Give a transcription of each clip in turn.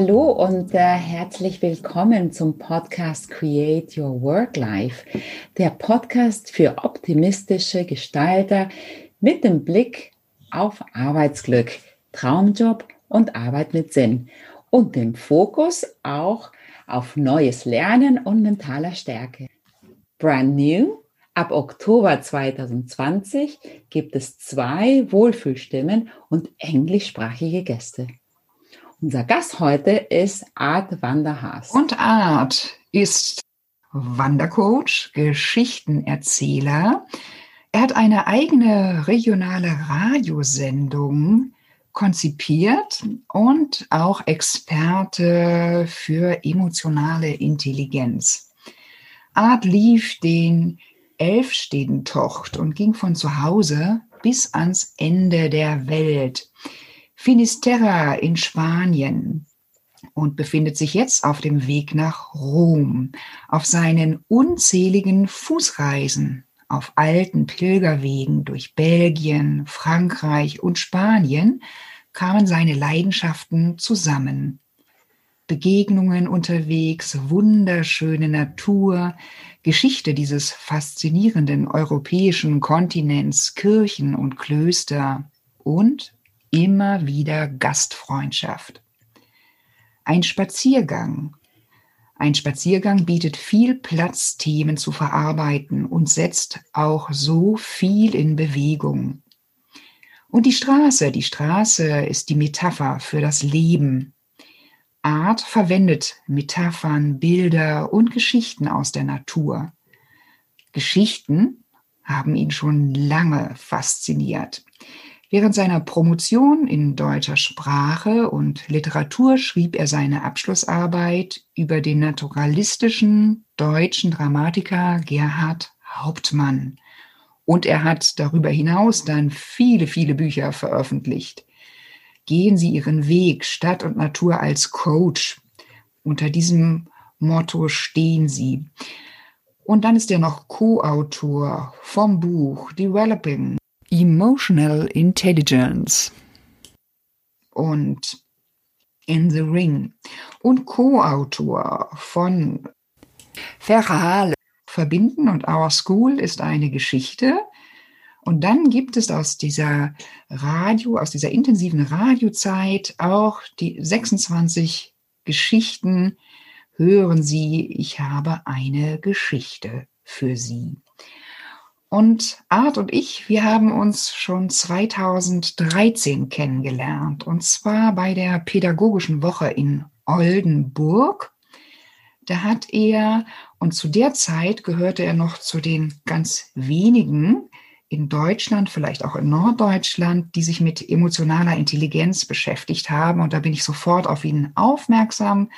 hallo und äh, herzlich willkommen zum Podcast Create Your Work Life, der Podcast für optimistische Gestalter mit dem Blick auf Arbeitsglück, Traumjob und Arbeit mit Sinn und dem Fokus auch auf neues Lernen und mentaler Stärke. Brand new. Ab Oktober 2020 gibt es zwei Wohlfühlstimmen und englischsprachige Gäste. Unser Gast heute ist Art Wanderhaas. Und Art ist Wandercoach, Geschichtenerzähler. Er hat eine eigene regionale Radiosendung konzipiert und auch Experte für emotionale Intelligenz. Art lief den Elfstedentocht und ging von zu Hause bis ans Ende der Welt. Finisterra in Spanien und befindet sich jetzt auf dem Weg nach Rom, auf seinen unzähligen Fußreisen, auf alten Pilgerwegen durch Belgien, Frankreich und Spanien kamen seine Leidenschaften zusammen. Begegnungen unterwegs, wunderschöne Natur, Geschichte dieses faszinierenden europäischen Kontinents, Kirchen und Klöster und immer wieder Gastfreundschaft. Ein Spaziergang. Ein Spaziergang bietet viel Platz, Themen zu verarbeiten und setzt auch so viel in Bewegung. Und die Straße, die Straße ist die Metapher für das Leben. Art verwendet Metaphern, Bilder und Geschichten aus der Natur. Geschichten haben ihn schon lange fasziniert. Während seiner Promotion in deutscher Sprache und Literatur schrieb er seine Abschlussarbeit über den naturalistischen deutschen Dramatiker Gerhard Hauptmann. Und er hat darüber hinaus dann viele, viele Bücher veröffentlicht. Gehen Sie Ihren Weg, Stadt und Natur als Coach. Unter diesem Motto stehen Sie. Und dann ist er noch Co-Autor vom Buch Developing Emotional Intelligence und In the Ring und Co-Autor von Ferrale. Verbinden und Our School ist eine Geschichte. Und dann gibt es aus dieser Radio, aus dieser intensiven Radiozeit auch die 26 Geschichten. Hören Sie, ich habe eine Geschichte für Sie. Und Art und ich, wir haben uns schon 2013 kennengelernt. Und zwar bei der Pädagogischen Woche in Oldenburg. Da hat er, und zu der Zeit gehörte er noch zu den ganz wenigen in Deutschland, vielleicht auch in Norddeutschland, die sich mit emotionaler Intelligenz beschäftigt haben. Und da bin ich sofort auf ihn aufmerksam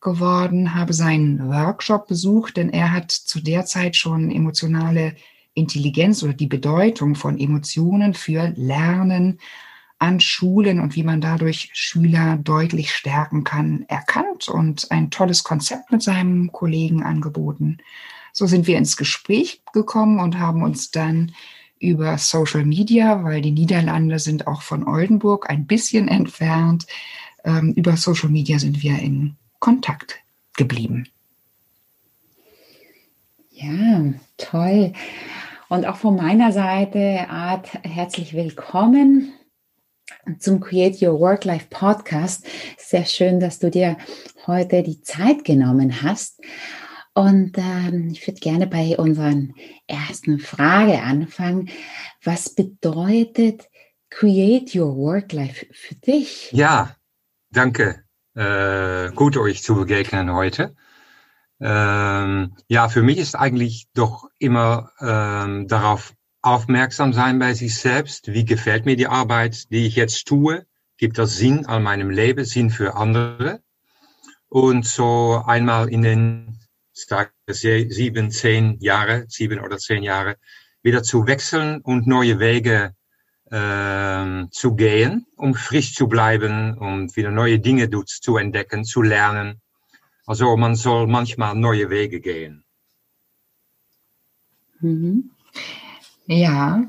geworden, habe seinen Workshop besucht, denn er hat zu der Zeit schon emotionale Intelligenz oder die Bedeutung von Emotionen für Lernen an Schulen und wie man dadurch Schüler deutlich stärken kann, erkannt und ein tolles Konzept mit seinem Kollegen angeboten. So sind wir ins Gespräch gekommen und haben uns dann über Social Media, weil die Niederlande sind auch von Oldenburg ein bisschen entfernt, ähm, über Social Media sind wir in Kontakt geblieben. Ja, toll. Und auch von meiner Seite, Art, herzlich willkommen zum Create Your Work Life Podcast. Sehr schön, dass du dir heute die Zeit genommen hast. Und ähm, ich würde gerne bei unseren ersten Frage anfangen. Was bedeutet Create Your Work Life für dich? Ja, danke. Äh, gut, euch zu begegnen heute. Ähm, ja, für mich ist eigentlich doch immer ähm, darauf aufmerksam sein bei sich selbst. Wie gefällt mir die Arbeit, die ich jetzt tue? Gibt das Sinn an meinem Leben, Sinn für andere? Und so einmal in den sieben, zehn Jahre, sieben oder zehn Jahre, wieder zu wechseln und neue Wege ähm, zu gehen, um frisch zu bleiben und wieder neue Dinge zu entdecken, zu lernen also man soll manchmal neue Wege gehen. Mhm. Ja,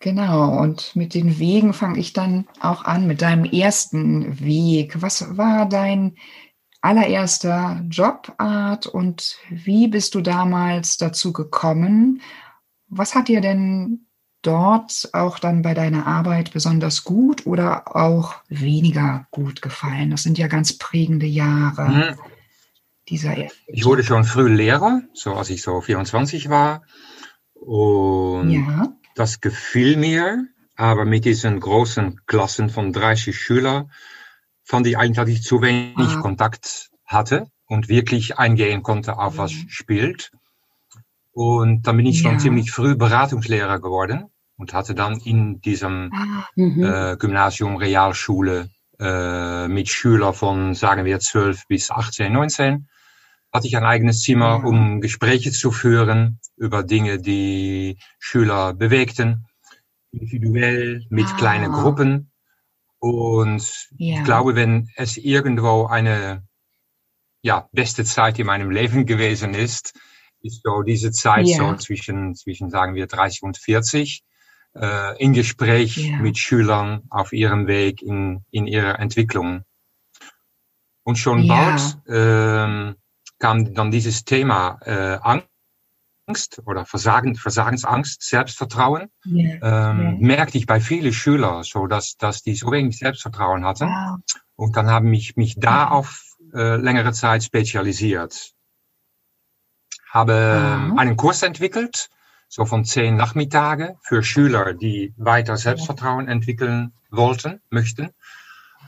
genau. Und mit den Wegen fange ich dann auch an, mit deinem ersten Weg. Was war dein allererster Jobart und wie bist du damals dazu gekommen? Was hat dir denn dort auch dann bei deiner Arbeit besonders gut oder auch weniger gut gefallen? Das sind ja ganz prägende Jahre. Mhm. Dieser ich wurde schon früh Lehrer, so als ich so 24 war. Und ja. das gefiel mir, aber mit diesen großen Klassen von 30 Schülern fand ich eigentlich, dass ich zu wenig ah. Kontakt hatte und wirklich eingehen konnte auf was mhm. spielt. Und dann bin ich ja. schon ziemlich früh Beratungslehrer geworden und hatte dann in diesem ah. mhm. äh, Gymnasium Realschule äh, mit Schülern von, sagen wir, 12 bis 18, 19, hatte ich ein eigenes Zimmer, um Gespräche zu führen über Dinge, die Schüler bewegten, individuell mit ah. kleinen Gruppen. Und ja. ich glaube, wenn es irgendwo eine ja, beste Zeit in meinem Leben gewesen ist, ist so diese Zeit ja. so zwischen, zwischen, sagen wir, 30 und 40, äh, in Gespräch ja. mit Schülern auf ihrem Weg in, in ihrer Entwicklung. Und schon bald ähm, kam dann dieses Thema äh, Angst oder Versagen, Versagensangst, Selbstvertrauen, yeah, ähm, yeah. merkte ich bei vielen Schülern, so dass, dass die so wenig Selbstvertrauen hatten. Wow. Und dann habe ich mich da auf äh, längere Zeit spezialisiert. Habe wow. einen Kurs entwickelt, so von zehn Nachmittage für Schüler, die weiter Selbstvertrauen entwickeln wollten, möchten.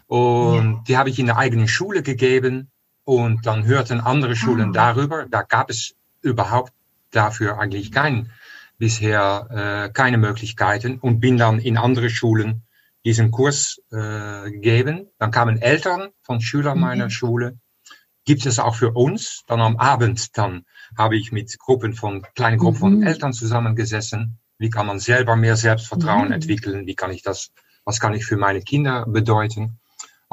Und ja. die habe ich in der eigenen Schule gegeben. Und dann hörten andere Schulen ah. darüber. Da gab es überhaupt dafür eigentlich kein, bisher äh, keine Möglichkeiten und bin dann in andere Schulen diesen Kurs äh, gegeben. Dann kamen Eltern von Schülern mhm. meiner Schule. Gibt es auch für uns. Dann am Abend, dann habe ich mit Gruppen von, kleinen Gruppen mhm. von Eltern zusammengesessen. Wie kann man selber mehr Selbstvertrauen mhm. entwickeln? Wie kann ich das, was kann ich für meine Kinder bedeuten?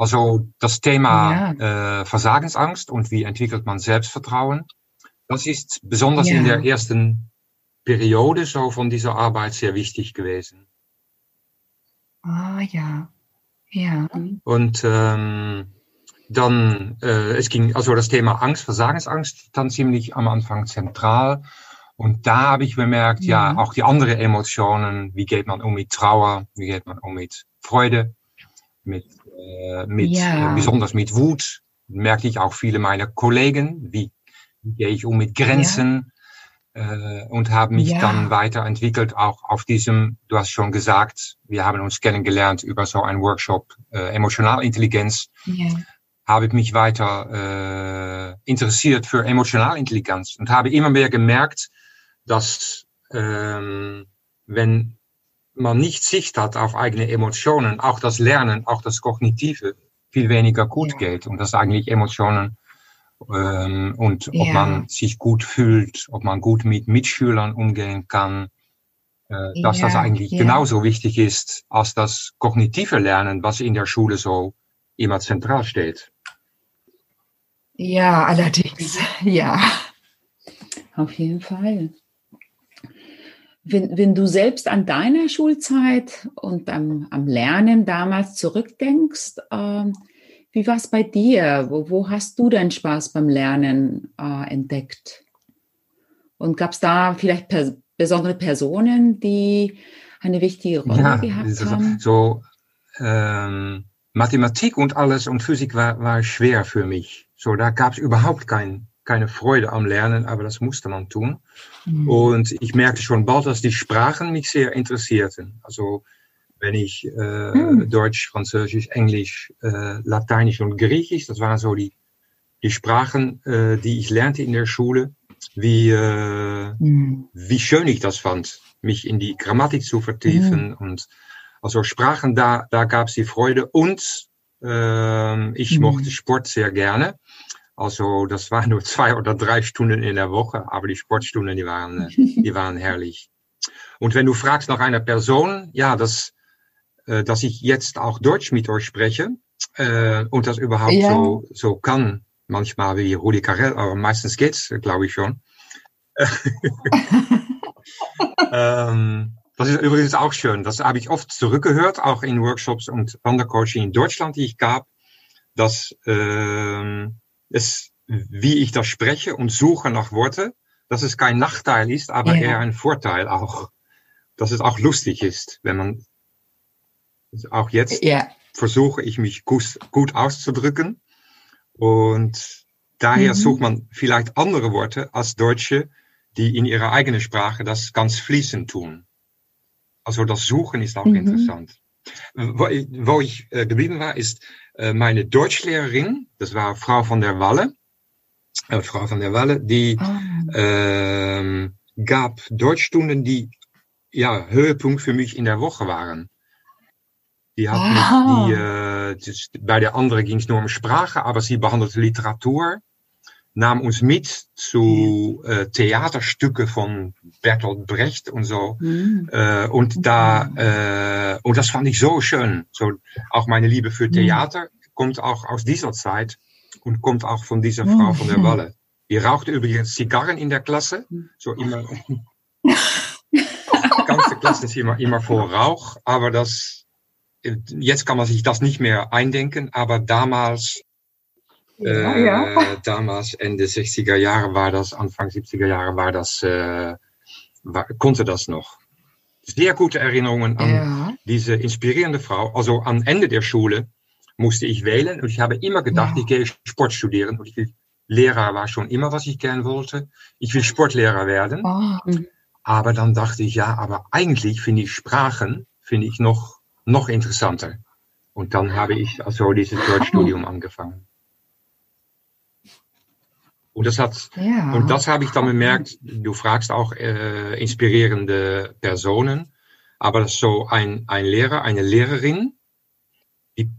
Also das Thema ja. äh, Versagensangst und wie entwickelt man Selbstvertrauen das ist besonders ja. in der ersten Periode so von dieser Arbeit sehr wichtig gewesen. Ah ja, ja. Und ähm, dann, äh, es ging, also das Thema Angst, Versagensangst, dann ziemlich am Anfang zentral. Und da habe ich bemerkt, ja. ja, auch die anderen Emotionen, wie geht man um mit Trauer, wie geht man um mit Freude, mit, äh, mit ja. äh, besonders mit Wut, merkte ich auch viele meiner Kollegen, wie wie gehe ich um mit Grenzen ja. äh, und habe mich ja. dann weiterentwickelt, auch auf diesem, du hast schon gesagt, wir haben uns kennengelernt über so einen Workshop äh, Emotionalintelligenz. Ja. Habe ich mich weiter äh, interessiert für Emotionalintelligenz und habe immer mehr gemerkt, dass ähm, wenn man nicht Sicht hat auf eigene Emotionen, auch das Lernen, auch das Kognitive viel weniger gut ja. geht und dass eigentlich Emotionen ähm, und ob ja. man sich gut fühlt, ob man gut mit Mitschülern umgehen kann, äh, dass ja, das eigentlich genauso wichtig ist als das kognitive Lernen, was in der Schule so immer zentral steht. Ja, allerdings, ja. Auf jeden Fall. Wenn, wenn du selbst an deine Schulzeit und am, am Lernen damals zurückdenkst, ähm, wie war es bei dir? Wo, wo, hast du deinen Spaß beim Lernen äh, entdeckt? Und gab es da vielleicht per besondere Personen, die eine wichtige Rolle ja, gehabt haben? So ähm, Mathematik und alles und Physik war, war schwer für mich. So, da gab es überhaupt kein, keine Freude am Lernen, aber das musste man tun. Mhm. Und ich merkte schon bald, dass die Sprachen mich sehr interessierten. Also wenn ich äh, hm. Deutsch, Französisch, Englisch, äh, Lateinisch und Griechisch, das waren so die, die Sprachen, äh, die ich lernte in der Schule, wie, äh, hm. wie schön ich das fand, mich in die Grammatik zu vertiefen. Hm. Und also Sprachen, da, da gab es die Freude. Und äh, ich hm. mochte Sport sehr gerne. Also das waren nur zwei oder drei Stunden in der Woche, aber die Sportstunden, die waren, die waren herrlich. Und wenn du fragst nach einer Person, ja, das, äh, dass ich jetzt auch Deutsch mit euch spreche äh, und das überhaupt ja. so, so kann. Manchmal wie Rudi Carell, aber meistens geht's, glaube ich schon. ähm, das ist übrigens auch schön. Das habe ich oft zurückgehört, auch in Workshops und Wandercoaching in Deutschland, die ich gab, dass äh, es, wie ich das spreche und suche nach Worte, dass es kein Nachteil ist, aber ja. eher ein Vorteil auch. Dass es auch lustig ist, wenn man auch jetzt ja. versuche ich mich gut, gut auszudrücken und daher mhm. sucht man vielleicht andere Worte als Deutsche, die in ihrer eigenen Sprache das ganz fließend tun. Also das Suchen ist auch mhm. interessant. Wo, wo ich äh, geblieben war, ist meine Deutschlehrerin, das war Frau von der Walle, äh, Frau von der Walle, die oh. äh, gab Deutschstunden, die ja Höhepunkt für mich in der Woche waren. Die hat oh. mich, die, äh, bei der anderen ging es nur um Sprache, aber sie behandelte Literatur nahm uns mit zu äh, Theaterstücke von Bertolt Brecht und so. Mhm. Äh, und da, äh, und das fand ich so schön. So, auch meine Liebe für Theater mhm. kommt auch aus dieser Zeit und kommt auch von dieser oh, Frau von der Walle. Die rauchte übrigens Zigarren in der Klasse. So immer. die ganze Klasse ist immer, immer vor Rauch, aber das, jetzt kann man sich das nicht mehr eindenken, aber damals ja, ja. Äh, damals Ende 60er Jahre war das, Anfang 70er Jahre war das, äh, war, konnte das noch. Sehr gute Erinnerungen an ja. diese inspirierende Frau. Also am Ende der Schule musste ich wählen und ich habe immer gedacht, ich gehe Sport studieren und ich will Lehrer war schon immer, was ich gern wollte. Ich will Sportlehrer werden. Oh. Aber dann dachte ich, ja, aber eigentlich finde ich Sprachen, finde ich noch, noch interessanter. Und dann habe ich also dieses Deutschstudium angefangen. Und das hat, ja. und das habe ich dann bemerkt, du fragst auch äh, inspirierende Personen, aber das ist so ein, ein Lehrer, eine Lehrerin, die,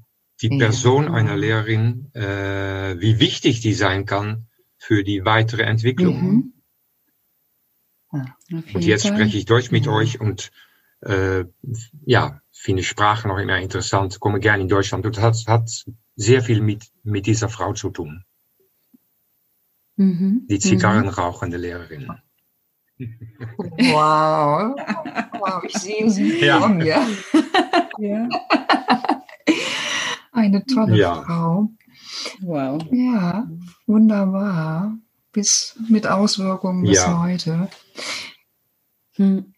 die Person ja. einer Lehrerin, äh, wie wichtig die sein kann für die weitere Entwicklung. Mhm. Ja, und jetzt Fall. spreche ich Deutsch mit euch und äh, ja, finde Sprache noch immer interessant, komme gerne in Deutschland und das hat, hat sehr viel mit, mit dieser Frau zu tun. Mhm. Die zigarrenrauchende mhm. Lehrerin. Wow. wow, ich sehe sie ja. vor mir. Ja. Eine tolle ja. Frau. Wow. Ja, wunderbar. Bis mit Auswirkungen bis ja. heute. Hm.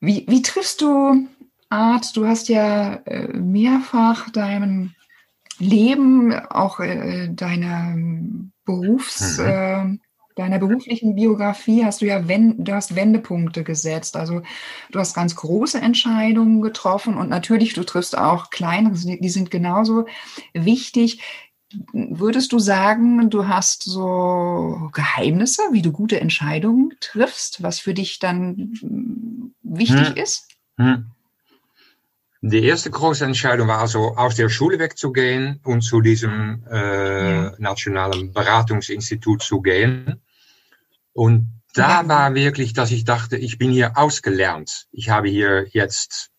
Wie, wie triffst du Art? Du hast ja äh, mehrfach deinen Leben, auch äh, deiner Berufs, mhm. äh, deiner beruflichen Biografie hast du ja Wend, du hast Wendepunkte gesetzt. Also du hast ganz große Entscheidungen getroffen und natürlich du triffst auch kleinere, die sind genauso wichtig. Würdest du sagen, du hast so Geheimnisse, wie du gute Entscheidungen triffst, was für dich dann hm, wichtig hm. ist? Hm. Die erste große Entscheidung war also, aus der Schule wegzugehen und zu diesem äh, ja. nationalen Beratungsinstitut zu gehen. Und da ja. war wirklich, dass ich dachte, ich bin hier ausgelernt. Ich habe hier jetzt,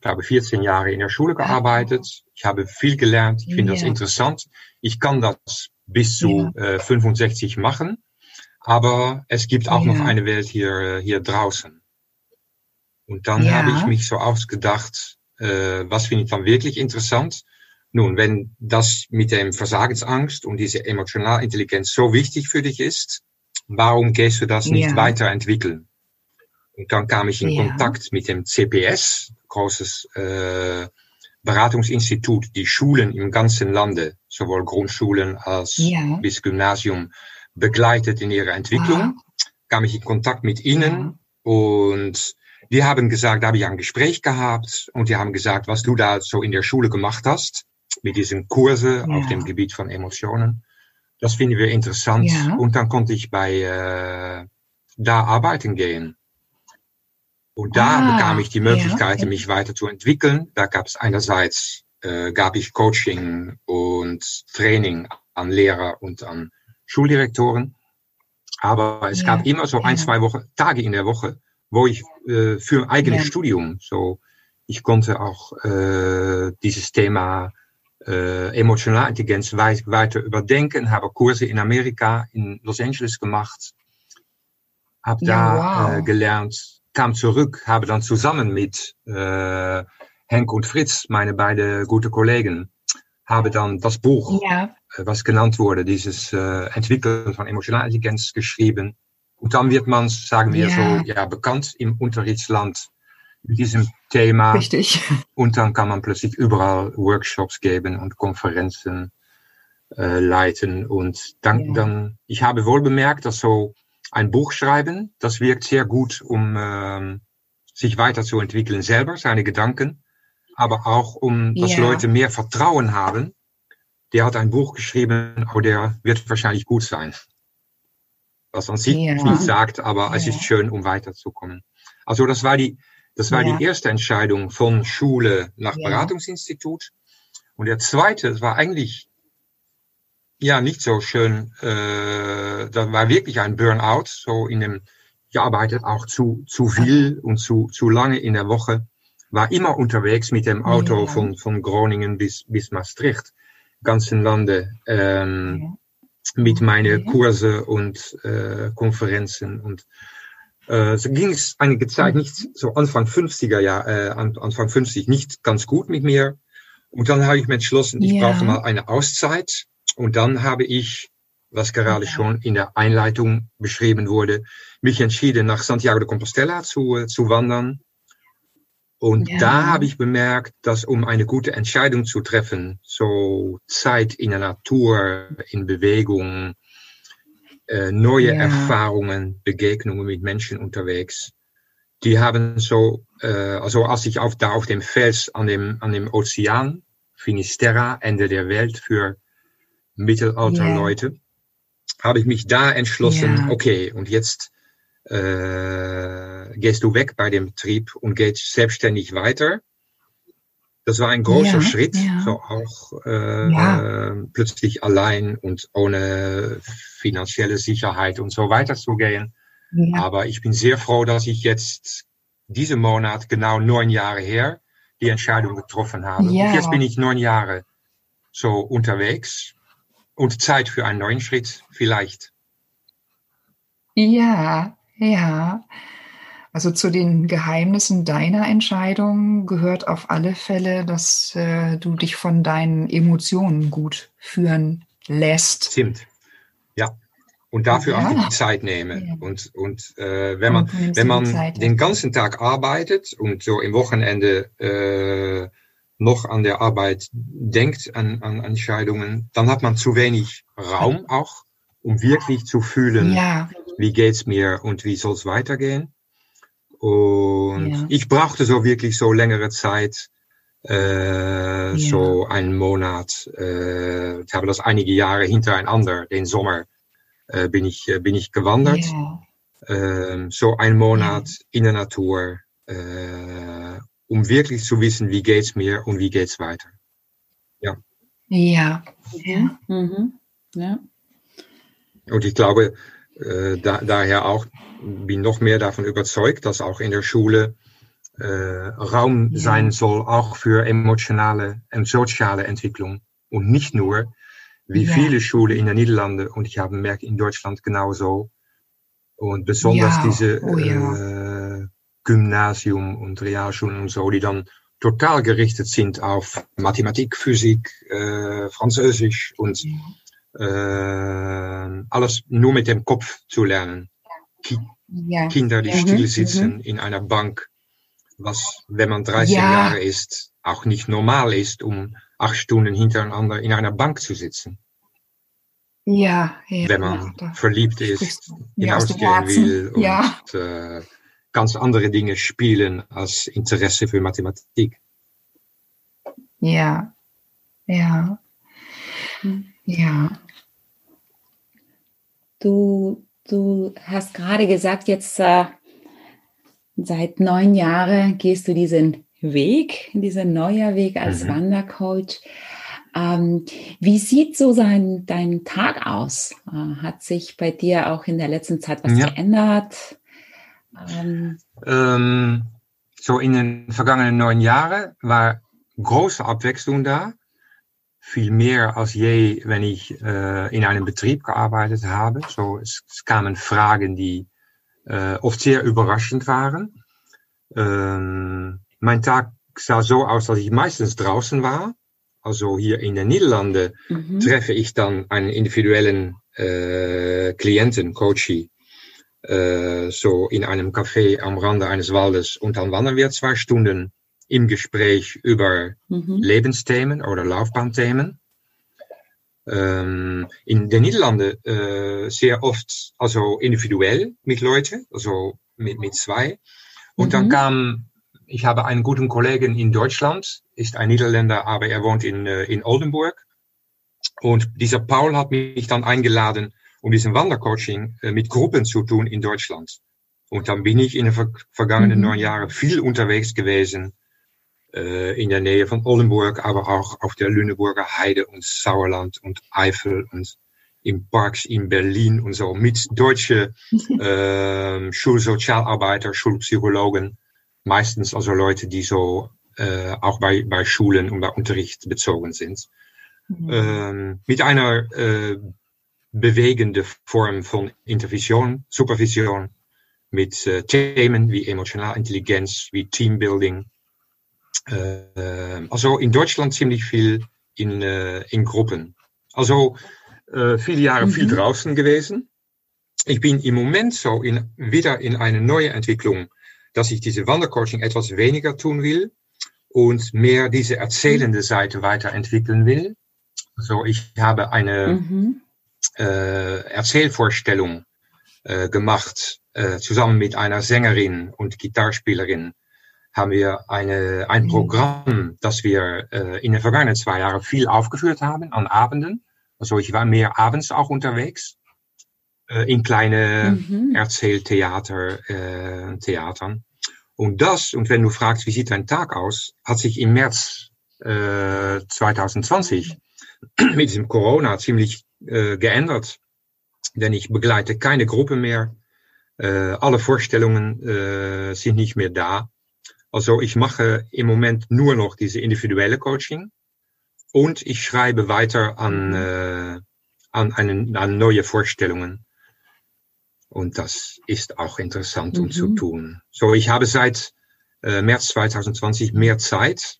glaube 14 Jahre in der Schule gearbeitet. Ich habe viel gelernt. Ich finde ja. das interessant. Ich kann das bis zu äh, 65 machen. Aber es gibt auch noch eine Welt hier, hier draußen. Und dann habe ich mich so ausgedacht, äh, was finde ich dann wirklich interessant? Nun, wenn das mit dem Versagensangst und diese emotionale Intelligenz so wichtig für dich ist, warum gehst du das nicht ja. weiterentwickeln? Und dann kam ich in ja. Kontakt mit dem CPS, großes äh, Beratungsinstitut, die Schulen im ganzen Lande, sowohl Grundschulen als ja. bis Gymnasium, begleitet in ihrer Entwicklung. Ah. Kam ich in Kontakt mit ihnen und die haben gesagt, da habe ich ein Gespräch gehabt und die haben gesagt, was du da so in der Schule gemacht hast, mit diesen Kurse ja. auf dem Gebiet von Emotionen. Das finden wir interessant. Ja. Und dann konnte ich bei äh, da arbeiten gehen. Und da ah, bekam ich die Möglichkeit, ja, okay. mich weiterzuentwickeln. Da gab es einerseits äh, gab ich Coaching und Training an Lehrer und an Schuldirektoren. Aber es gab immer so ein, zwei Wochen, Tage in der Woche, wo ich äh, für eigenes ja. Studium, so ich konnte auch äh, dieses Thema äh, emotionale Intelligenz weiter überdenken, habe Kurse in Amerika, in Los Angeles gemacht, habe ja, da wow. äh, gelernt, kam zurück, habe dann zusammen mit äh, Henk und Fritz, meine beiden gute Kollegen, habe dann das Buch, ja. äh, was genannt wurde, dieses äh, Entwickeln von Emotionalintelligenz geschrieben. Und dann wird man, sagen wir ja. so, ja, bekannt im Unterrichtsland mit diesem Thema. Richtig. Und dann kann man plötzlich überall Workshops geben und Konferenzen äh, leiten. Und dann, ja. dann, ich habe wohl bemerkt, dass so ein Buch schreiben, das wirkt sehr gut, um äh, sich weiterzuentwickeln selber, seine Gedanken, aber auch um, dass ja. Leute mehr Vertrauen haben. Der hat ein Buch geschrieben, aber der wird wahrscheinlich gut sein. Was an sich ja. nicht sagt, aber ja. es ist schön, um weiterzukommen. Also das war die, das war die erste Entscheidung von Schule nach Beratungsinstitut. Und der zweite, das war eigentlich ja nicht so schön. Äh, das war wirklich ein Burnout. So in dem, ich arbeitet auch zu, zu viel und zu, zu lange in der Woche. War immer unterwegs mit dem Auto ja. von, von Groningen bis, bis Maastricht, ganzen Lande, ähm, ja. Mit meinen Kurse und äh, Konferenzen und äh, so ging es einige Zeit nicht, so Anfang 50er Jahr, äh, Anfang 50 nicht ganz gut mit mir. Und dann habe ich mir entschlossen, ich ja. brauche mal eine Auszeit und dann habe ich, was gerade schon in der Einleitung beschrieben wurde, mich entschieden, nach Santiago de Compostela zu, äh, zu wandern. Und ja. da habe ich bemerkt, dass um eine gute Entscheidung zu treffen, so Zeit in der Natur, in Bewegung, äh, neue ja. Erfahrungen, Begegnungen mit Menschen unterwegs, die haben so, äh, also als ich auf, da auf dem Fels an dem, an dem Ozean, Finisterra, Ende der Welt für Mittelalterleute, yeah. habe ich mich da entschlossen, okay, und jetzt äh, gehst du weg bei dem Betrieb und gehst selbstständig weiter. Das war ein großer ja, Schritt, ja. so auch äh, ja. äh, plötzlich allein und ohne finanzielle Sicherheit und so weiter zu gehen. Aber ich bin sehr froh, dass ich jetzt diesen Monat genau neun Jahre her die Entscheidung getroffen habe. Jetzt bin ich neun Jahre so unterwegs und Zeit für einen neuen Schritt vielleicht. Ja, ja. Also zu den Geheimnissen deiner Entscheidung gehört auf alle Fälle, dass äh, du dich von deinen Emotionen gut führen lässt. Stimmt. Ja. Und dafür ja. auch die Zeit nehmen. Ja. Und, und äh, wenn man, wenn man Zeit, den ganzen Tag arbeitet und so im Wochenende äh, noch an der Arbeit denkt, an, an Entscheidungen, dann hat man zu wenig Raum auch, um wirklich zu fühlen, ja. wie geht's mir und wie soll's weitergehen. Und ja. ich brauchte so wirklich so längere Zeit, äh, ja. so einen Monat. Äh, ich habe das einige Jahre hintereinander, den Sommer, äh, bin ich äh, bin ich gewandert. Äh, so ein Monat in der Natur. Äh, um wirklich zu wissen, wie geht's mir und wie geht's weiter. Ja. Ja. Ja. Mhm. ja. Und ich glaube, äh, da, daher auch bin noch mehr davon überzeugt, dass auch in der Schule äh, Raum ja. sein soll, auch für emotionale und soziale Entwicklung und nicht nur, wie ja. viele Schulen in den Niederlanden und ich habe gemerkt in Deutschland genauso und besonders ja. diese oh, äh, Gymnasium und Realschulen und so, die dann total gerichtet sind auf Mathematik, Physik, äh, Französisch und äh, alles nur mit dem Kopf zu lernen. Ki ja. Kinder, die mhm. still sitzen mhm. in einer Bank, was, wenn man 30 ja. Jahre ist, auch nicht normal ist, um acht Stunden hintereinander in einer Bank zu sitzen. Ja, ja. Wenn man verliebt ist, hinausgehen will und ja. äh, ganz andere Dinge spielen als Interesse für Mathematik. Ja, ja, ja. Du, du hast gerade gesagt, jetzt äh, seit neun Jahren gehst du diesen Weg, diesen neuer Weg als mhm. Wandercoach. Ähm, wie sieht so sein, dein Tag aus? Äh, hat sich bei dir auch in der letzten Zeit was ja. geändert? Ähm, ähm, so in den vergangenen neun Jahren war große Abwechslung da. Viel mehr als je, wenn ich äh, in einem Betrieb gearbeitet habe. So, es, es kamen Fragen, die äh, oft sehr überraschend waren. Ähm, mein Tag sah so aus, dass ich meistens draußen war. Also hier in den Niederlanden mhm. treffe ich dann einen individuellen äh, Klienten, Coachie, äh, so in einem Café am Rande eines Waldes und dann wandern wir zwei Stunden im Gespräch über mhm. Lebensthemen oder Laufbahnthemen. Ähm, in den Niederlanden äh, sehr oft also individuell mit Leuten, also mit, mit zwei. Und mhm. dann kam, ich habe einen guten Kollegen in Deutschland, ist ein Niederländer, aber er wohnt in, äh, in Oldenburg. Und dieser Paul hat mich dann eingeladen, um diesen Wandercoaching äh, mit Gruppen zu tun in Deutschland. Und dann bin ich in den vergangenen mhm. neun Jahren viel unterwegs gewesen, in der Nähe von Oldenburg, aber auch auf der Lüneburger Heide und Sauerland und Eifel und in Parks in Berlin und so mit deutsche äh, Schulsozialarbeiter, Schulpsychologen, meistens also Leute, die so äh, auch bei, bei Schulen und bei Unterricht bezogen sind. Mhm. Ähm, mit einer äh, bewegende Form von Intervision, Supervision, mit äh, Themen wie emotionale Intelligenz, wie Teambuilding, äh, also in Deutschland ziemlich viel in, äh, in Gruppen. Also äh, viele Jahre mhm. viel draußen gewesen. Ich bin im Moment so in, wieder in eine neue Entwicklung, dass ich diese Wandercoaching etwas weniger tun will und mehr diese erzählende mhm. Seite weiterentwickeln will. So, ich habe eine mhm. äh, Erzählvorstellung äh, gemacht, äh, zusammen mit einer Sängerin und Gitarrspielerin haben wir eine, ein mhm. Programm, das wir äh, in den vergangenen zwei Jahren viel aufgeführt haben an Abenden. Also ich war mehr abends auch unterwegs äh, in kleine mhm. Erzähltheater, äh, Theatern. Und das, und wenn du fragst, wie sieht dein Tag aus, hat sich im März äh, 2020 mit diesem Corona ziemlich äh, geändert. Denn ich begleite keine Gruppe mehr. Äh, alle Vorstellungen äh, sind nicht mehr da. Also ich mache im Moment nur noch diese individuelle Coaching und ich schreibe weiter an, mhm. äh, an, einen, an neue Vorstellungen. Und das ist auch interessant, um mhm. zu tun. So, ich habe seit äh, März 2020 mehr Zeit,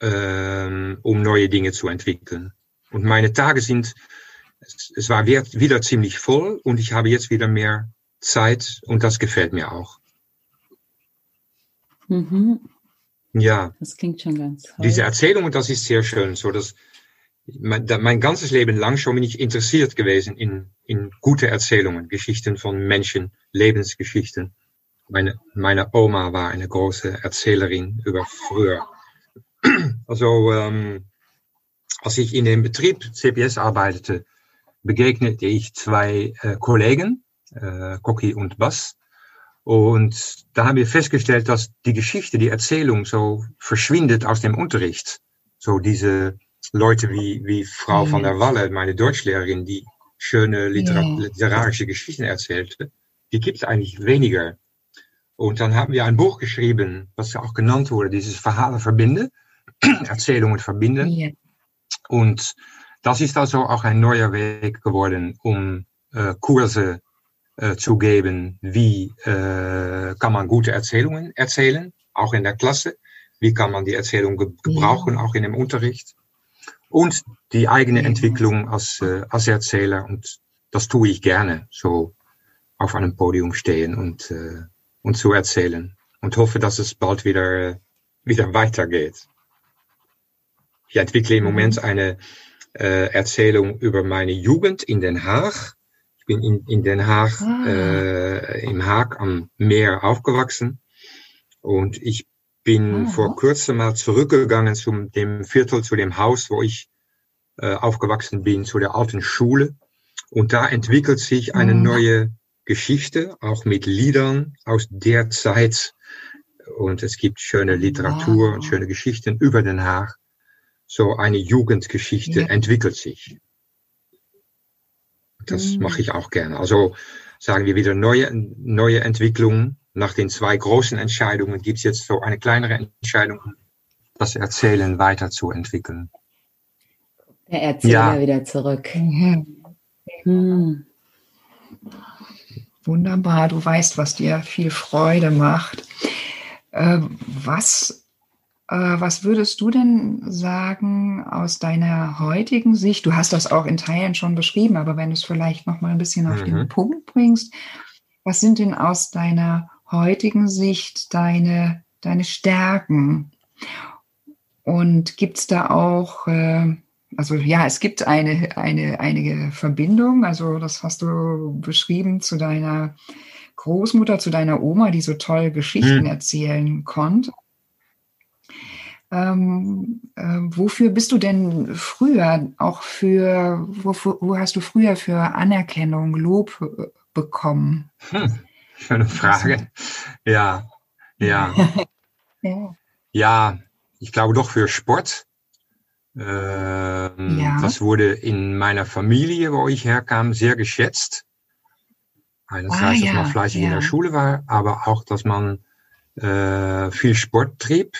ähm, um neue Dinge zu entwickeln. Und meine Tage sind, es, es war wieder ziemlich voll und ich habe jetzt wieder mehr Zeit und das gefällt mir auch. Mhm. Ja. Das klingt schon ganz toll. Diese Erzählung, das ist sehr schön. So, dass mein, mein ganzes Leben lang schon bin ich interessiert gewesen in, in gute Erzählungen, Geschichten von Menschen, Lebensgeschichten. Meine, meine Oma war eine große Erzählerin über früher. Also, ähm, als ich in dem Betrieb CPS arbeitete, begegnete ich zwei äh, Kollegen, äh, Koki und Bas. Und da haben wir festgestellt, dass die Geschichte, die Erzählung so verschwindet aus dem Unterricht. So diese Leute wie, wie Frau mhm. van der Walle, meine Deutschlehrerin, die schöne Liter ja. literarische Geschichten erzählte, die gibt es eigentlich weniger. Und dann haben wir ein Buch geschrieben, was auch genannt wurde, dieses Verhalen verbinden, Erzählungen verbinden. Ja. Und das ist also auch ein neuer Weg geworden, um äh, Kurse äh, zu geben, wie äh, kann man gute Erzählungen erzählen, auch in der Klasse, wie kann man die Erzählung ge gebrauchen, ja. auch in dem Unterricht und die eigene ja. Entwicklung als, äh, als Erzähler und das tue ich gerne, so auf einem Podium stehen und, äh, und zu erzählen und hoffe, dass es bald wieder, äh, wieder weitergeht. Ich entwickle im Moment mhm. eine äh, Erzählung über meine Jugend in Den Haag bin in, in Den Haag, ah. äh, im Haag am Meer aufgewachsen. Und ich bin ah. vor kurzem mal zurückgegangen zu dem Viertel, zu dem Haus, wo ich äh, aufgewachsen bin, zu der alten Schule. Und da entwickelt sich eine mhm. neue Geschichte, auch mit Liedern aus der Zeit. Und es gibt schöne Literatur wow. und schöne Geschichten über Den Haag. So eine Jugendgeschichte ja. entwickelt sich. Das mhm. mache ich auch gerne. Also sagen wir wieder neue, neue Entwicklungen. Nach den zwei großen Entscheidungen gibt es jetzt so eine kleinere Entscheidung, das Erzählen weiterzuentwickeln. Der Erzähler ja. wieder zurück. Mhm. Hm. Wunderbar, du weißt, was dir viel Freude macht. Äh, was, was würdest du denn sagen aus deiner heutigen Sicht? Du hast das auch in Teilen schon beschrieben, aber wenn du es vielleicht noch mal ein bisschen auf mhm. den Punkt bringst, was sind denn aus deiner heutigen Sicht deine, deine Stärken? Und gibt es da auch, äh, also ja, es gibt eine, eine, einige Verbindung, also das hast du beschrieben zu deiner Großmutter, zu deiner Oma, die so toll Geschichten hm. erzählen konnte. Ähm, äh, wofür bist du denn früher auch für, wo, wo hast du früher für Anerkennung, Lob äh, bekommen? Hm, schöne Frage. Ja, ja. ja. ja, ich glaube doch für Sport. Ähm, ja. Das wurde in meiner Familie, wo ich herkam, sehr geschätzt. Einerseits, ah, ja, dass man fleißig in der Schule war, aber auch, dass man äh, viel Sport trieb.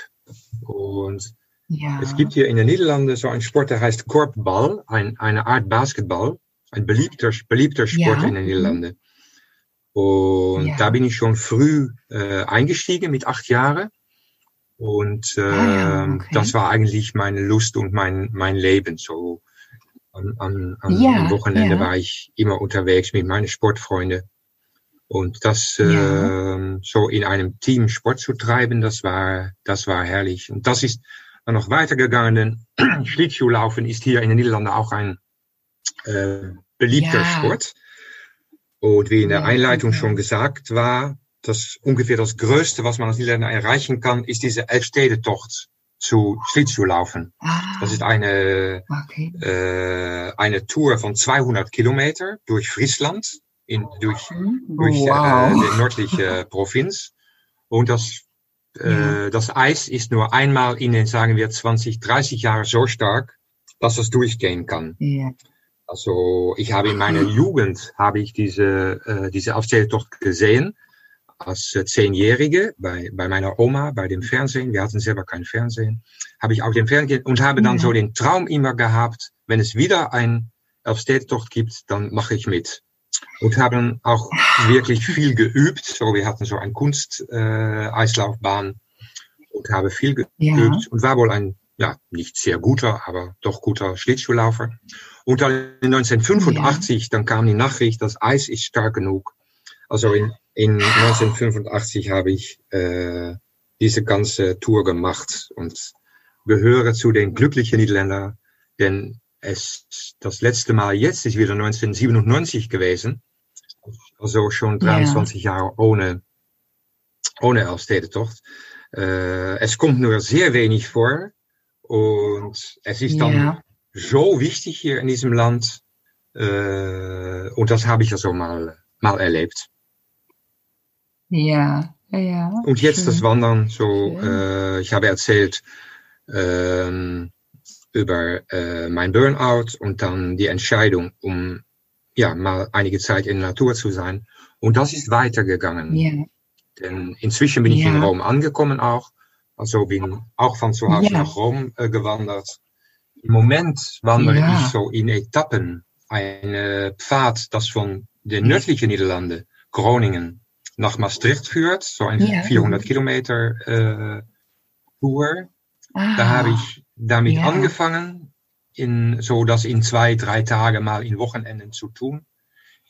Und ja. es gibt hier in den Niederlanden so einen Sport, der heißt Korbball, ein, eine Art Basketball. Ein beliebter, beliebter Sport in den Niederlanden. Und da bin ich schon früh äh, eingestiegen mit acht Jahren. Und äh, ah, ja, ähm, okay. das war eigentlich meine Lust und mein, mein Leben. So an ja, am Wochenende ja. war ich immer unterwegs mit meinen Sportfreunden. Und das ja. äh, so in einem Team Sport zu treiben, das war, das war herrlich. Und das ist dann noch weitergegangen, denn Schlittschuhlaufen ist hier in den Niederlanden auch ein äh, beliebter ja. Sport. Und wie in der Einleitung schon gesagt war, das ungefähr das Größte, was man als Niederländer erreichen kann, ist diese Elfstedentocht zu Schlittschuhlaufen. Ah, das ist eine, okay. äh, eine Tour von 200 Kilometer durch Friesland in, durch, durch äh, wow. äh, die nördliche Provinz. Und das, äh, das Eis ist nur einmal in den, sagen wir, 20, 30 Jahren so stark, dass das durchgehen kann. Ja. Also ich habe in meiner Jugend habe ich diese, äh, diese Aufzähltocht gesehen als äh, Zehnjährige bei, bei meiner Oma, bei dem Fernsehen. Wir hatten selber kein Fernsehen. Habe ich auch den Fernsehen und habe dann ja. so den Traum immer gehabt, wenn es wieder ein Elfstedentocht gibt, dann mache ich mit und haben auch wirklich viel geübt. So, wir hatten so eine Kunst-Eislaufbahn äh, und habe viel geübt ja. und war wohl ein, ja, nicht sehr guter, aber doch guter Schlittschuhlaufer. Und dann in 1985, ja. dann kam die Nachricht, das Eis ist stark genug. Also in, in 1985 habe ich äh, diese ganze Tour gemacht und gehöre zu den glücklichen Niederländern, denn es, das letzte Mal jetzt ist wieder 1997 gewesen. Also schon 23 ja. Jahre ohne, ohne Elfstedentocht. Äh, es kommt nur sehr wenig vor. Und es ist dann ja. so wichtig hier in diesem Land. Äh, und das habe ich also mal, mal erlebt. Ja, ja. Und jetzt schön. das Wandern, so, äh, ich habe erzählt, ähm, über äh, mein Burnout und dann die Entscheidung, um ja mal einige Zeit in der Natur zu sein. Und das ist weitergegangen. Yeah. Denn inzwischen bin ich yeah. in Rom angekommen auch. Also bin auch von zu Hause yeah. nach Rom äh, gewandert. Im Moment wandere ich so in Etappen. Eine Pfad, das von den nördlichen Niederlanden, Groningen, nach Maastricht führt. So ein 400 Kilometer äh, Tour. Ah. Da habe ich damit ja. angefangen, in, so das in zwei, drei Tage mal in Wochenenden zu tun.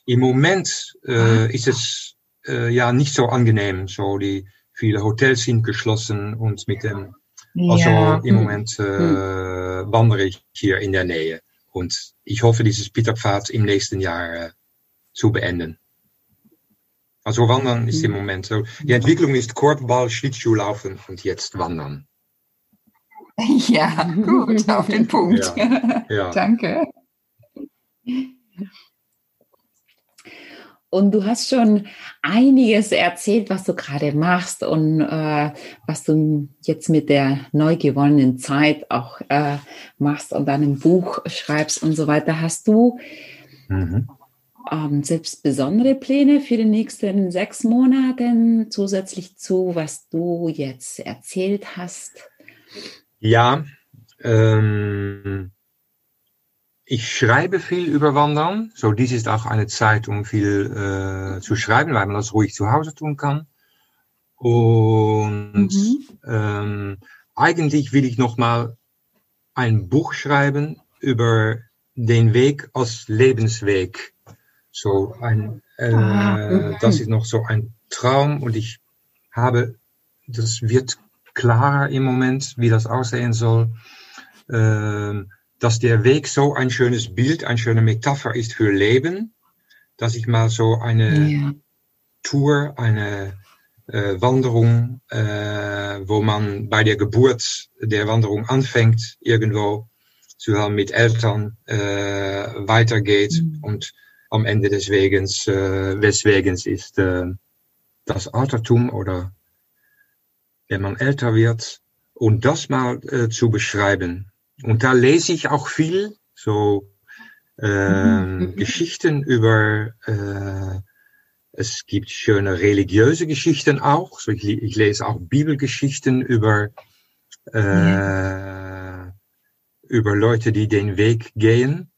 Im Moment äh, ah. ist es äh, ja nicht so angenehm. So die viele Hotels sind geschlossen und mit dem also ja. im Moment äh, hm. wandere ich hier in der Nähe. Und ich hoffe, dieses Peterpfad im nächsten Jahr äh, zu beenden. Also wandern ist im hm. Moment so. Die Entwicklung ist Korbball, Schlittschuhlaufen und jetzt wandern. Ja, gut, auf den Punkt. Ja, ja. Danke. Und du hast schon einiges erzählt, was du gerade machst und äh, was du jetzt mit der neu gewonnenen Zeit auch äh, machst und deinem Buch schreibst und so weiter. Hast du mhm. ähm, selbst besondere Pläne für die nächsten sechs Monate zusätzlich zu, was du jetzt erzählt hast? Ja, ähm, ich schreibe viel über Wandern. So, dies ist auch eine Zeit, um viel äh, zu schreiben, weil man das ruhig zu Hause tun kann. Und mhm. ähm, eigentlich will ich noch mal ein Buch schreiben über den Weg als Lebensweg. So ein, äh, ah, das ist noch so ein Traum und ich habe, das wird klarer im Moment, wie das aussehen soll, äh, dass der Weg so ein schönes Bild, eine schöne Metapher ist für Leben, dass ich mal so eine ja. Tour, eine äh, Wanderung, äh, wo man bei der Geburt der Wanderung anfängt, irgendwo zusammen mit Eltern äh, weitergeht mhm. und am Ende des Wegens, äh, des Wegens ist äh, das Altertum oder wenn man älter wird und das mal äh, zu beschreiben. Und da lese ich auch viel, so äh, mhm. Geschichten über äh, es gibt schöne religiöse Geschichten auch. So ich, ich lese auch Bibelgeschichten über, äh, ja. über Leute, die den Weg gehen.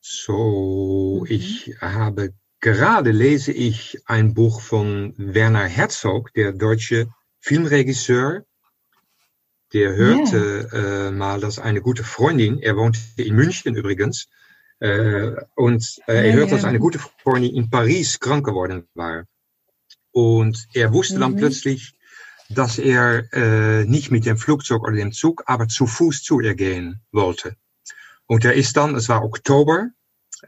So, mhm. ich habe gerade lese ich ein Buch von Werner Herzog, der deutsche Filmregisseur. Der hörte yeah. äh, mal, dass eine gute Freundin, er wohnt in München übrigens, äh, und äh, er hört, dass eine gute Freundin in Paris krank geworden war. Und er wusste dann mhm. plötzlich, dass er äh, nicht mit dem Flugzeug oder dem Zug, aber zu Fuß zu ihr gehen wollte. Und er ist dann, es war Oktober,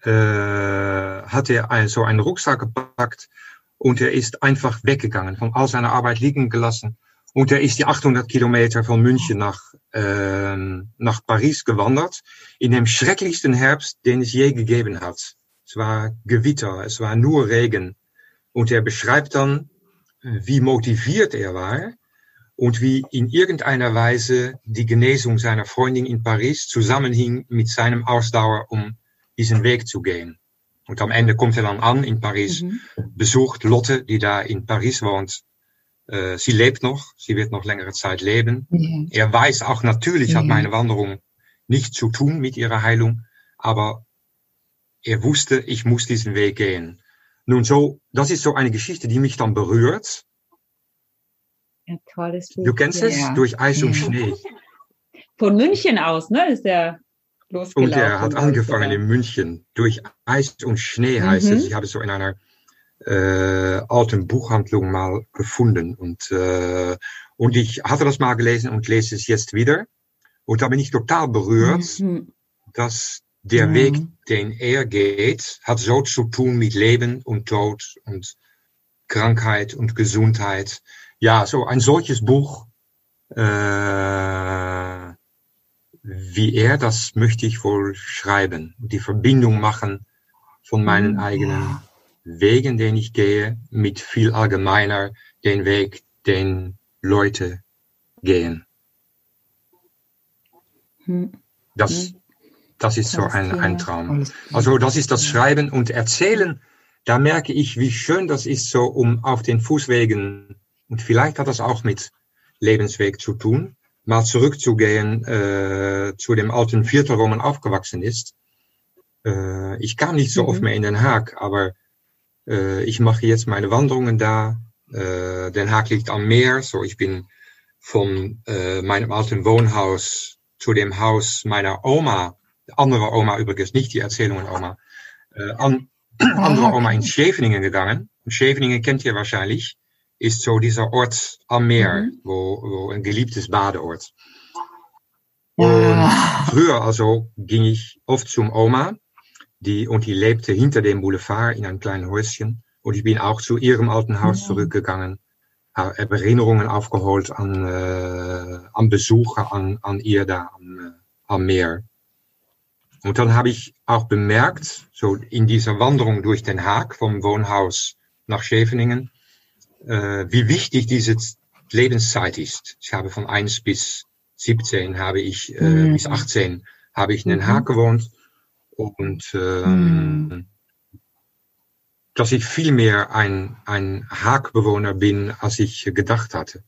äh, hat er ein, so einen Rucksack gepackt und er ist einfach weggegangen, von all seiner Arbeit liegen gelassen. Und er ist die 800 Kilometer von München nach äh, nach Paris gewandert, in dem schrecklichsten Herbst, den es je gegeben hat. Es war Gewitter, es war nur Regen. Und er beschreibt dann, wie motiviert er war und wie in irgendeiner Weise die Genesung seiner Freundin in Paris zusammenhing mit seinem Ausdauer, um diesen Weg zu gehen. Und am Ende kommt er dann an in Paris, mhm. besucht Lotte, die da in Paris wohnt, äh, sie lebt noch, sie wird noch längere Zeit leben. Ja. Er weiß auch, natürlich ja. hat meine Wanderung nichts zu tun mit ihrer Heilung, aber er wusste, ich muss diesen Weg gehen. Nun so, das ist so eine Geschichte, die mich dann berührt. Ein tolles Buch. Du kennst ja, es? Durch Eis und Schnee. Von München aus, ne? Ist der losgelaufen. Und er hat angefangen in München. Durch Eis und Schnee heißt mhm. es. Ich habe es so in einer äh, alten Buchhandlung mal gefunden. Und, äh, und ich hatte das mal gelesen und lese es jetzt wieder. Und da bin ich total berührt, mhm. dass der mhm. Weg, den er geht, hat so zu tun mit Leben und Tod und Krankheit und Gesundheit. Ja, so ein solches Buch, äh, wie er, das möchte ich wohl schreiben. Die Verbindung machen von meinen eigenen Wegen, den ich gehe, mit viel allgemeiner den Weg, den Leute gehen. Hm. Das, hm. das ist so ein, ein Traum. Also das ist das Schreiben und Erzählen. Da merke ich, wie schön das ist, so um auf den Fußwegen, und vielleicht hat das auch mit Lebensweg zu tun, mal zurückzugehen äh, zu dem alten Viertel, wo man aufgewachsen ist. Äh, ich kam nicht so mhm. oft mehr in Den Haag, aber äh, ich mache jetzt meine Wanderungen da. Äh, Den Haag liegt am Meer, so ich bin von äh, meinem alten Wohnhaus zu dem Haus meiner Oma, andere Oma übrigens, nicht die Erzählungen Oma, äh, an, andere Oma in Scheveningen gegangen. Scheveningen kennt ihr wahrscheinlich, ist so dieser Ort am Meer, mhm. wo, wo ein geliebtes Badeort. Und früher also ging ich oft zum Oma die, und die lebte hinter dem Boulevard in einem kleinen Häuschen. Und ich bin auch zu ihrem alten Haus ja. zurückgegangen, habe Erinnerungen aufgeholt an, äh, an Besuche an, an ihr da am, äh, am Meer. Und dann habe ich auch bemerkt, so in dieser Wanderung durch Den Haag vom Wohnhaus nach Scheveningen, äh, wie wichtig diese Lebenszeit ist. Ich habe von 1 bis 17 habe ich, äh, mhm. bis 18 habe ich in Den Haag mhm. gewohnt und ähm, hm. dass ich viel mehr ein, ein Haagbewohner bin, als ich gedacht hatte.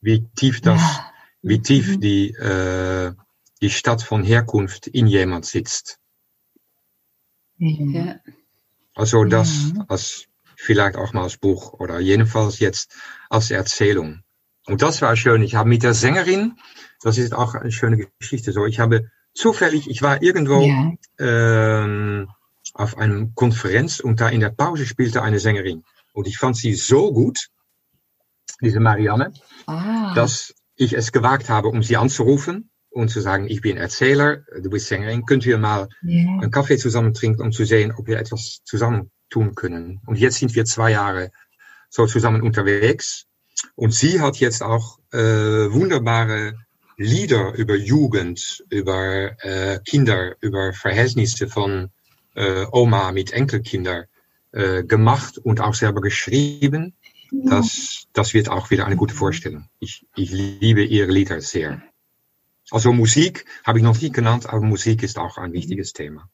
Wie tief das, ja. wie tief mhm. die, äh, die Stadt von Herkunft in jemand sitzt. Ja. Also das, als vielleicht auch mal als Buch oder jedenfalls jetzt als Erzählung. Und das war schön. Ich habe mit der Sängerin, das ist auch eine schöne Geschichte so, ich habe zufällig, ich war irgendwo ja. ähm, auf einer Konferenz und da in der Pause spielte eine Sängerin. Und ich fand sie so gut, diese Marianne, ah. dass ich es gewagt habe, um sie anzurufen und zu sagen, ich bin Erzähler, du bist Sängerin, könnt ihr mal yeah. einen Kaffee zusammen trinken, um zu sehen, ob wir etwas zusammen tun können. Und jetzt sind wir zwei Jahre so zusammen unterwegs. Und sie hat jetzt auch äh, wunderbare Lieder über Jugend, über äh, Kinder, über Verhältnisse von äh, Oma mit Enkelkinder äh, gemacht und auch selber geschrieben. Das, das wird auch wieder eine gute Vorstellung. Ich, ich liebe ihre Lieder sehr. Also Musik habe ich noch nicht genannt, aber Musik ist auch ein wichtiges Thema.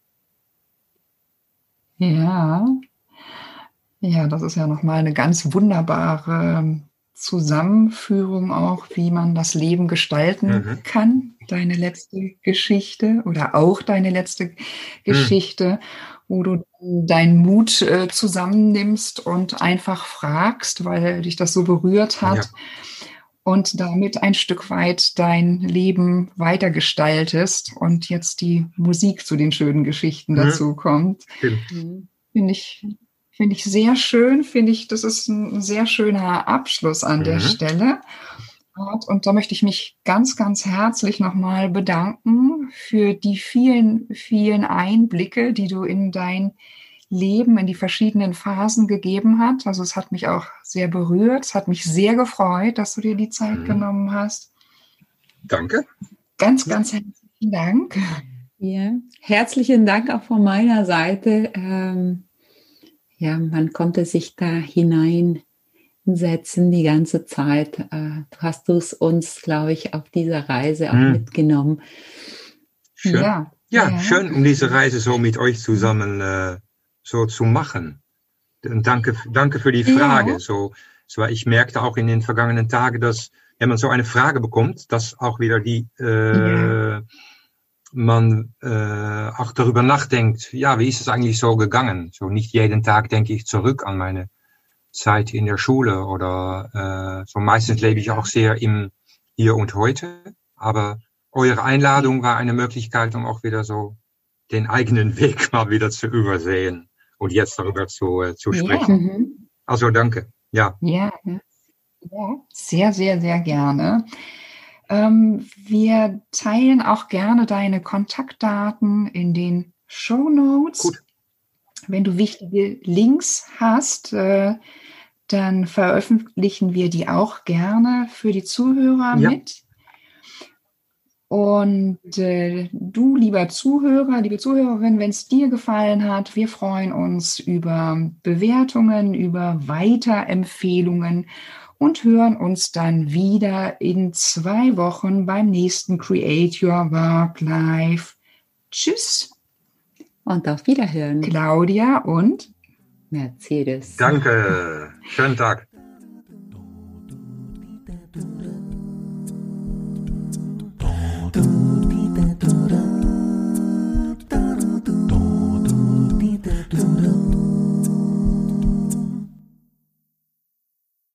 Ja, ja, das ist ja nochmal eine ganz wunderbare Zusammenführung auch, wie man das Leben gestalten mhm. kann. Deine letzte Geschichte oder auch deine letzte mhm. Geschichte, mhm. wo du deinen Mut äh, zusammennimmst und einfach fragst, weil dich das so berührt hat. Ja und damit ein Stück weit dein Leben weitergestaltest und jetzt die Musik zu den schönen Geschichten mhm. dazu kommt. Mhm. Finde ich, finde ich sehr schön, finde ich, das ist ein sehr schöner Abschluss an mhm. der Stelle. Und da möchte ich mich ganz, ganz herzlich nochmal bedanken für die vielen, vielen Einblicke, die du in dein Leben in die verschiedenen Phasen gegeben hat. Also es hat mich auch sehr berührt. Es hat mich sehr gefreut, dass du dir die Zeit mhm. genommen hast. Danke. Ganz, ganz herzlichen Dank. Ja, herzlichen Dank auch von meiner Seite. Ähm, ja, man konnte sich da hineinsetzen die ganze Zeit. Äh, du hast es uns, glaube ich, auf dieser Reise auch mhm. mitgenommen. Schön. Ja, ja, ja, schön, um diese Reise so mit euch zusammen äh, so zu machen. Und danke, danke für die Frage. Ja. So, so, ich merkte auch in den vergangenen Tagen, dass wenn man so eine Frage bekommt, dass auch wieder die, äh, ja. man äh, auch darüber nachdenkt, ja, wie ist es eigentlich so gegangen? So nicht jeden Tag denke ich zurück an meine Zeit in der Schule oder äh, so meistens lebe ich auch sehr im Hier und Heute. Aber eure Einladung war eine Möglichkeit, um auch wieder so den eigenen Weg mal wieder zu übersehen und jetzt darüber zu, äh, zu sprechen. Ja. Mhm. Also danke. Ja. ja. Ja, sehr, sehr, sehr gerne. Ähm, wir teilen auch gerne deine Kontaktdaten in den Show Notes. Gut. Wenn du wichtige Links hast, äh, dann veröffentlichen wir die auch gerne für die Zuhörer ja. mit. Und äh, du, lieber Zuhörer, liebe Zuhörerin, wenn es dir gefallen hat, wir freuen uns über Bewertungen, über Weiterempfehlungen und hören uns dann wieder in zwei Wochen beim nächsten Create Your Work Life. Tschüss. Und auf Wiederhören. Claudia und Mercedes. Danke. Schönen Tag.